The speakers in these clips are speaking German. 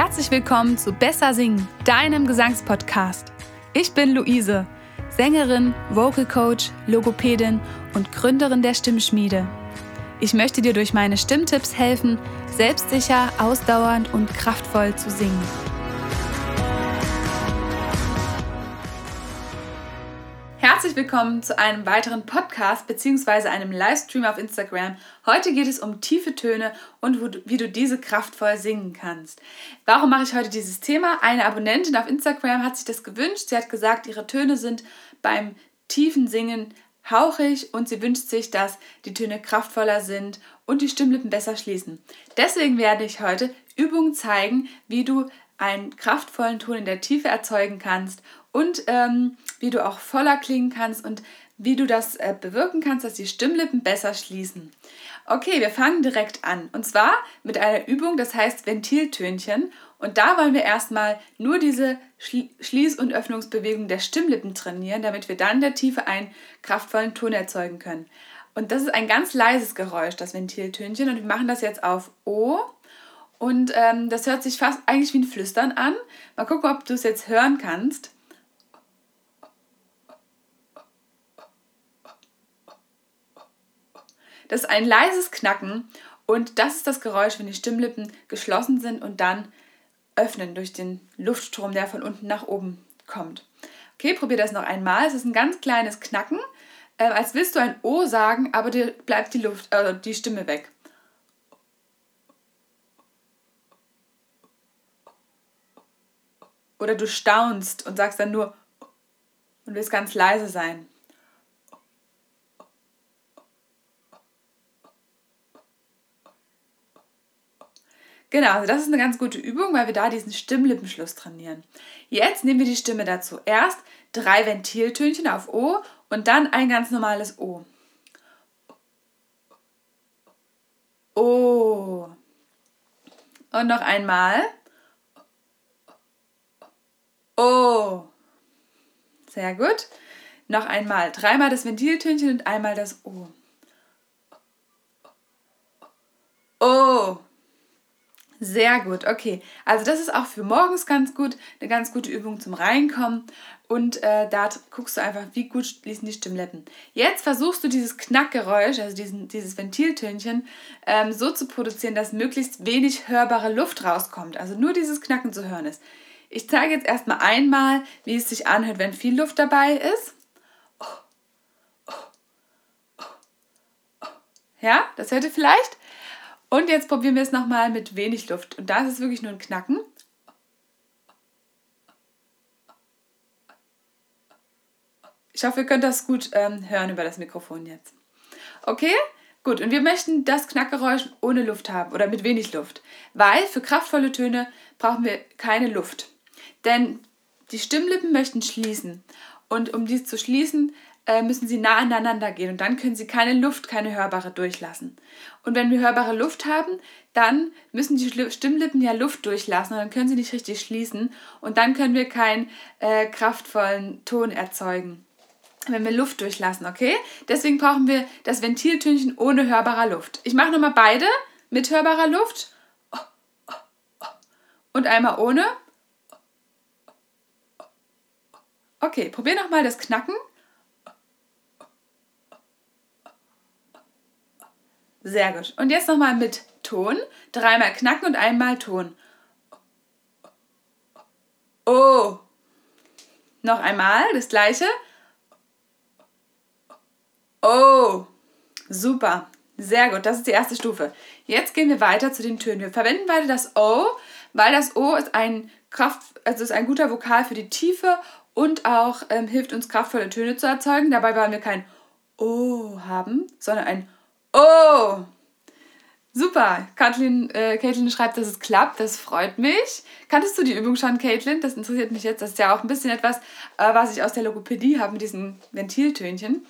Herzlich willkommen zu Besser Singen, deinem Gesangspodcast. Ich bin Luise, Sängerin, Vocal Coach, Logopädin und Gründerin der Stimmschmiede. Ich möchte dir durch meine Stimmtipps helfen, selbstsicher, ausdauernd und kraftvoll zu singen. Herzlich willkommen zu einem weiteren Podcast bzw. einem Livestream auf Instagram. Heute geht es um tiefe Töne und wie du diese kraftvoll singen kannst. Warum mache ich heute dieses Thema? Eine Abonnentin auf Instagram hat sich das gewünscht. Sie hat gesagt, ihre Töne sind beim tiefen Singen hauchig und sie wünscht sich, dass die Töne kraftvoller sind und die Stimmlippen besser schließen. Deswegen werde ich heute Übungen zeigen, wie du einen kraftvollen Ton in der Tiefe erzeugen kannst und ähm, wie du auch voller klingen kannst und wie du das äh, bewirken kannst, dass die Stimmlippen besser schließen. Okay, wir fangen direkt an. Und zwar mit einer Übung, das heißt Ventiltönchen. Und da wollen wir erstmal nur diese Schließ- und Öffnungsbewegung der Stimmlippen trainieren, damit wir dann in der Tiefe einen kraftvollen Ton erzeugen können. Und das ist ein ganz leises Geräusch, das Ventiltönchen. Und wir machen das jetzt auf O. Und ähm, das hört sich fast eigentlich wie ein Flüstern an. Mal gucken, ob du es jetzt hören kannst. Das ist ein leises Knacken und das ist das Geräusch, wenn die Stimmlippen geschlossen sind und dann öffnen durch den Luftstrom, der von unten nach oben kommt. Okay, probier das noch einmal. Es ist ein ganz kleines Knacken, äh, als willst du ein O sagen, aber dir bleibt die Luft, äh, die Stimme weg. Oder du staunst und sagst dann nur und willst ganz leise sein. Genau, also das ist eine ganz gute Übung, weil wir da diesen Stimmlippenschluss trainieren. Jetzt nehmen wir die Stimme dazu. Erst drei Ventiltönchen auf O und dann ein ganz normales O. O. Und noch einmal. Sehr gut. Noch einmal. Dreimal das Ventiltönchen und einmal das O. O. Sehr gut, okay. Also das ist auch für morgens ganz gut, eine ganz gute Übung zum Reinkommen. Und äh, da guckst du einfach, wie gut schließen die Stimmlippen. Jetzt versuchst du dieses Knackgeräusch, also diesen, dieses Ventiltönchen, ähm, so zu produzieren, dass möglichst wenig hörbare Luft rauskommt. Also nur dieses Knacken zu hören ist. Ich zeige jetzt erstmal einmal, wie es sich anhört, wenn viel Luft dabei ist. Ja, das hört ihr vielleicht? Und jetzt probieren wir es nochmal mit wenig Luft. Und da ist wirklich nur ein Knacken. Ich hoffe, ihr könnt das gut ähm, hören über das Mikrofon jetzt. Okay? Gut, und wir möchten das Knackgeräusch ohne Luft haben oder mit wenig Luft, weil für kraftvolle Töne brauchen wir keine Luft. Denn die Stimmlippen möchten schließen. Und um dies zu schließen, äh, müssen sie nah aneinander gehen und dann können sie keine Luft, keine hörbare durchlassen. Und wenn wir hörbare Luft haben, dann müssen die Stimmlippen ja Luft durchlassen und dann können sie nicht richtig schließen und dann können wir keinen äh, kraftvollen Ton erzeugen wenn wir Luft durchlassen, okay? Deswegen brauchen wir das Ventiltönchen ohne hörbarer Luft. Ich mache nochmal beide mit hörbarer Luft und einmal ohne. Okay, probier nochmal das Knacken. Sehr gut. Und jetzt nochmal mit Ton. Dreimal knacken und einmal Ton. Oh. Noch einmal das gleiche. Oh. Super. Sehr gut. Das ist die erste Stufe. Jetzt gehen wir weiter zu den Tönen. Wir verwenden beide das O, weil das O ist ein Kraft, also ist ein guter Vokal für die Tiefe und auch ähm, hilft uns kraftvolle Töne zu erzeugen. Dabei wollen wir kein O haben, sondern ein Oh! Super. Kathleen, äh, Caitlin schreibt, dass es klappt. Das freut mich. Kanntest du die Übung schon, Caitlin? Das interessiert mich jetzt. Das ist ja auch ein bisschen etwas, äh, was ich aus der Logopädie habe mit diesen Ventiltönchen.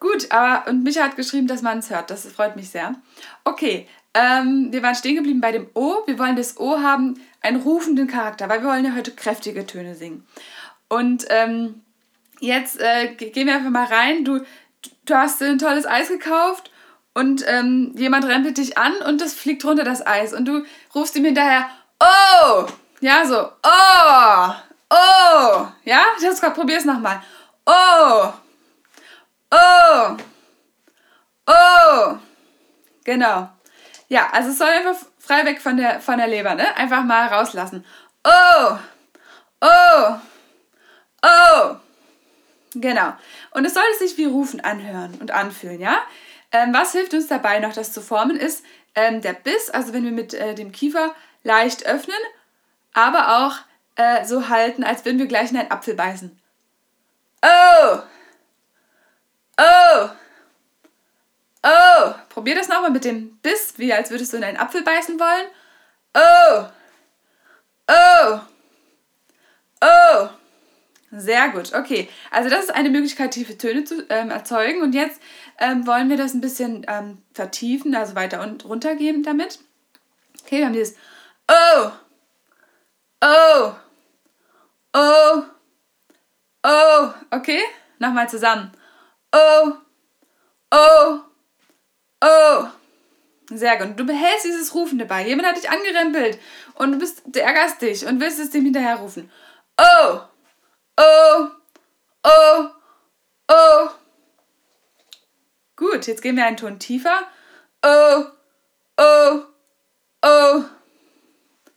Gut, aber und Micha hat geschrieben, dass man es hört. Das freut mich sehr. Okay, ähm, wir waren stehen geblieben bei dem O. Wir wollen das O haben, einen rufenden Charakter, weil wir wollen ja heute kräftige Töne singen. Und ähm, jetzt äh, gehen wir einfach mal rein. Du, du hast ein tolles Eis gekauft und ähm, jemand rempelt dich an und das fliegt runter das Eis und du rufst ihm hinterher, Oh! Ja, so. Oh! Oh! Ja, das probier es nochmal. Oh! Oh! Oh! Genau. Ja, also es soll einfach frei weg von der, von der Leber, ne? Einfach mal rauslassen. Oh! Oh! Genau. Und es sollte sich wie Rufen anhören und anfühlen, ja? Ähm, was hilft uns dabei noch, das zu formen, ist ähm, der Biss, also wenn wir mit äh, dem Kiefer leicht öffnen, aber auch äh, so halten, als würden wir gleich in einen Apfel beißen. Oh! Oh! Oh! Probier das nochmal mit dem Biss, wie als würdest du in einen Apfel beißen wollen. Oh! Oh! Oh! Sehr gut, okay. Also das ist eine Möglichkeit, tiefe Töne zu ähm, erzeugen. Und jetzt ähm, wollen wir das ein bisschen ähm, vertiefen, also weiter und runter geben damit. Okay, wir haben dieses Oh, Oh, Oh, Oh. Okay, nochmal zusammen. Oh, Oh, Oh. Sehr gut. Und du behältst dieses Rufen dabei. Jemand hat dich angerempelt und du, bist, ärgerst dich und willst es dem hinterher rufen. Oh, Oh, Oh, Oh. Gut, jetzt gehen wir einen Ton tiefer. Oh, Oh, Oh.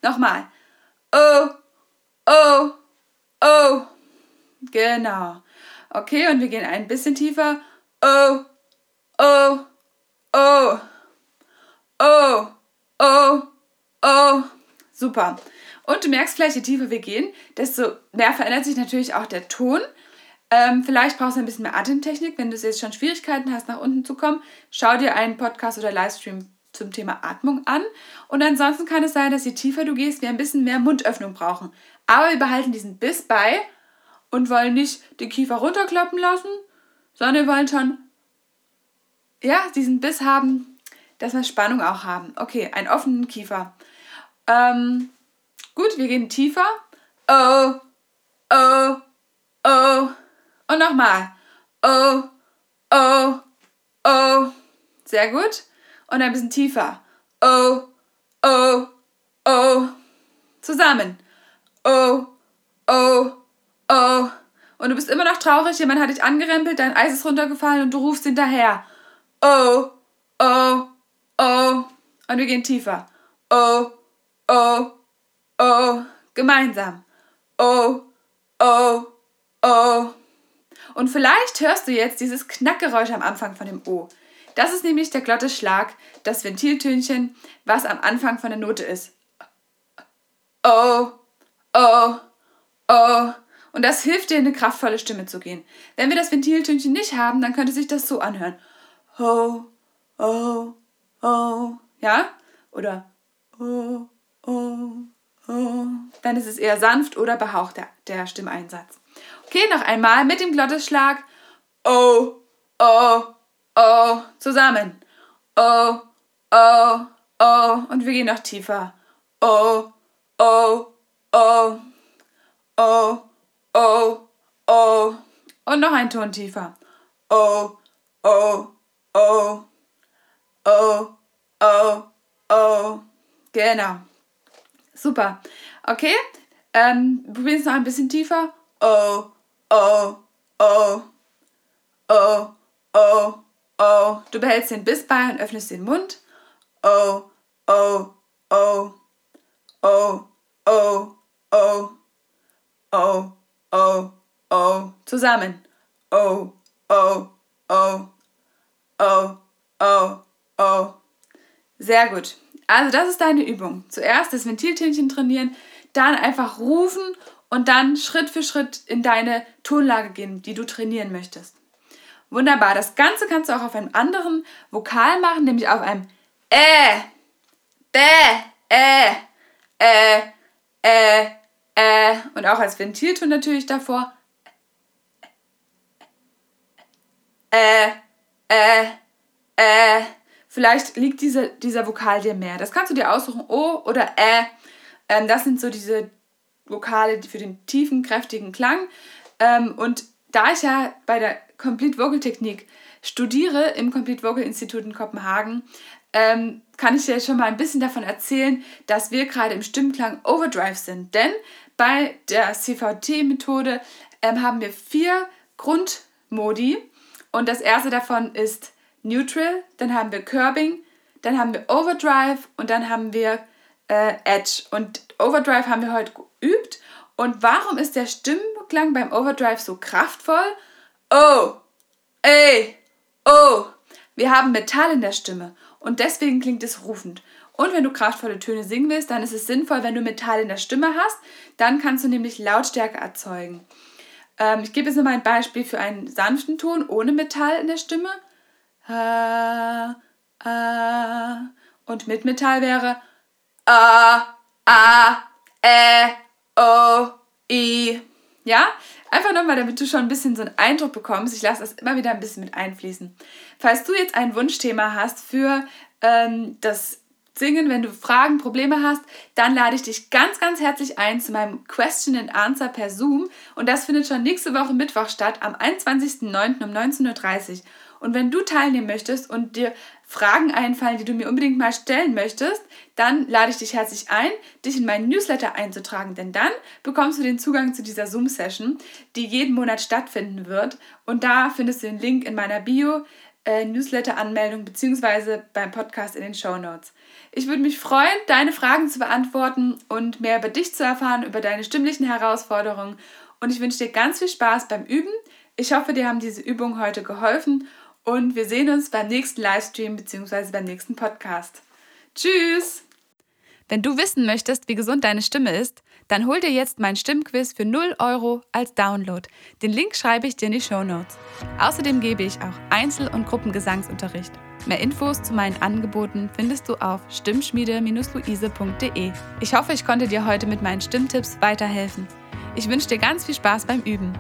Nochmal. Oh, oh, oh. Genau. Okay, und wir gehen ein bisschen tiefer. Oh, oh, oh. Oh, oh, oh. Super. Und du merkst vielleicht, je tiefer wir gehen, desto mehr verändert sich natürlich auch der Ton. Ähm, vielleicht brauchst du ein bisschen mehr Atemtechnik. Wenn du jetzt schon Schwierigkeiten hast, nach unten zu kommen, schau dir einen Podcast oder Livestream zum Thema Atmung an. Und ansonsten kann es sein, dass je tiefer du gehst, wir ein bisschen mehr Mundöffnung brauchen. Aber wir behalten diesen Biss bei und wollen nicht den Kiefer runterklappen lassen, sondern wir wollen schon ja, diesen Biss haben, dass wir Spannung auch haben. Okay, einen offenen Kiefer. Ähm, gut, wir gehen tiefer. Oh, oh, oh. Und nochmal. Oh, oh, oh. Sehr gut und ein bisschen tiefer. Oh, oh, oh. Zusammen. Oh, oh, oh. Und du bist immer noch traurig, jemand hat dich angerempelt, dein Eis ist runtergefallen und du rufst hinterher. Oh, oh, oh. Und wir gehen tiefer. Oh, oh, oh. Gemeinsam. Oh, oh, oh. Und vielleicht hörst du jetzt dieses Knackgeräusch am Anfang von dem O. Das ist nämlich der Glottisschlag, das Ventiltönchen, was am Anfang von der Note ist. Oh, oh, oh. Und das hilft dir, in eine kraftvolle Stimme zu gehen. Wenn wir das Ventiltönchen nicht haben, dann könnte sich das so anhören. Ho, oh, oh. Ja? Oder oh, oh, oh. Dann ist es eher sanft oder behaucht der, der Stimmeinsatz. Okay, noch einmal mit dem Glottisschlag. Oh, oh, oh, zusammen. Oh, oh, oh. Und wir gehen noch tiefer. Oh, oh, oh. Oh, oh, oh. Und noch ein Ton tiefer. Oh, oh, oh. Oh, oh, oh. Genau. Super. Okay. Ähm, probieren es noch ein bisschen tiefer. Oh, oh, oh. Oh, oh, oh. Du behältst den Biss bei und öffnest den Mund. Oh, oh, oh. Oh, oh, oh. Oh, oh, oh. Zusammen. Oh, oh, oh. Oh, oh, oh. Sehr gut. Also das ist deine Übung. Zuerst das Ventiltönchen trainieren, dann einfach rufen und dann Schritt für Schritt in deine Tonlage gehen, die du trainieren möchtest. Wunderbar. Das Ganze kannst du auch auf einem anderen Vokal machen, nämlich auf einem Ä, Bä, Ä, Ä, Ä, Ä und auch als Ventilton natürlich davor. Ä, Ä, Ä. Vielleicht liegt diese, dieser Vokal dir mehr. Das kannst du dir aussuchen, O oder Ä. Ähm, das sind so diese Vokale für den tiefen, kräftigen Klang. Ähm, und da ich ja bei der Complete Vocal Technik studiere im Complete Vocal Institut in Kopenhagen, ähm, kann ich dir schon mal ein bisschen davon erzählen, dass wir gerade im Stimmklang Overdrive sind. Denn bei der CVT-Methode ähm, haben wir vier Grundmodi und das erste davon ist Neutral, dann haben wir Curbing, dann haben wir Overdrive und dann haben wir äh, Edge. Und Overdrive haben wir heute geübt. Und warum ist der Stimmklang beim Overdrive so kraftvoll? Oh, ey, oh. Wir haben Metall in der Stimme und deswegen klingt es rufend. Und wenn du kraftvolle Töne singen willst, dann ist es sinnvoll, wenn du Metall in der Stimme hast. Dann kannst du nämlich Lautstärke erzeugen. Ähm, ich gebe jetzt nochmal ein Beispiel für einen sanften Ton ohne Metall in der Stimme. Ha, a, und mit Metall wäre A, A, Ä, O, I. Ja? Einfach nochmal, damit du schon ein bisschen so einen Eindruck bekommst. Ich lasse das immer wieder ein bisschen mit einfließen. Falls du jetzt ein Wunschthema hast für ähm, das Singen, wenn du Fragen, Probleme hast, dann lade ich dich ganz, ganz herzlich ein zu meinem Question and Answer per Zoom. Und das findet schon nächste Woche Mittwoch statt, am 21.09. um 19.30 Uhr. Und wenn du teilnehmen möchtest und dir Fragen einfallen, die du mir unbedingt mal stellen möchtest, dann lade ich dich herzlich ein, dich in meinen Newsletter einzutragen, denn dann bekommst du den Zugang zu dieser Zoom-Session, die jeden Monat stattfinden wird. Und da findest du den Link in meiner Bio, äh, Newsletter-Anmeldung bzw. beim Podcast in den Show Notes. Ich würde mich freuen, deine Fragen zu beantworten und mehr über dich zu erfahren, über deine stimmlichen Herausforderungen. Und ich wünsche dir ganz viel Spaß beim Üben. Ich hoffe, dir haben diese Übungen heute geholfen und wir sehen uns beim nächsten Livestream bzw. beim nächsten Podcast. Tschüss! Wenn du wissen möchtest, wie gesund deine Stimme ist, dann hol dir jetzt mein Stimmquiz für 0 Euro als Download. Den Link schreibe ich dir in die Show Notes. Außerdem gebe ich auch Einzel- und Gruppengesangsunterricht. Mehr Infos zu meinen Angeboten findest du auf stimmschmiede-luise.de. Ich hoffe, ich konnte dir heute mit meinen Stimmtipps weiterhelfen. Ich wünsche dir ganz viel Spaß beim Üben.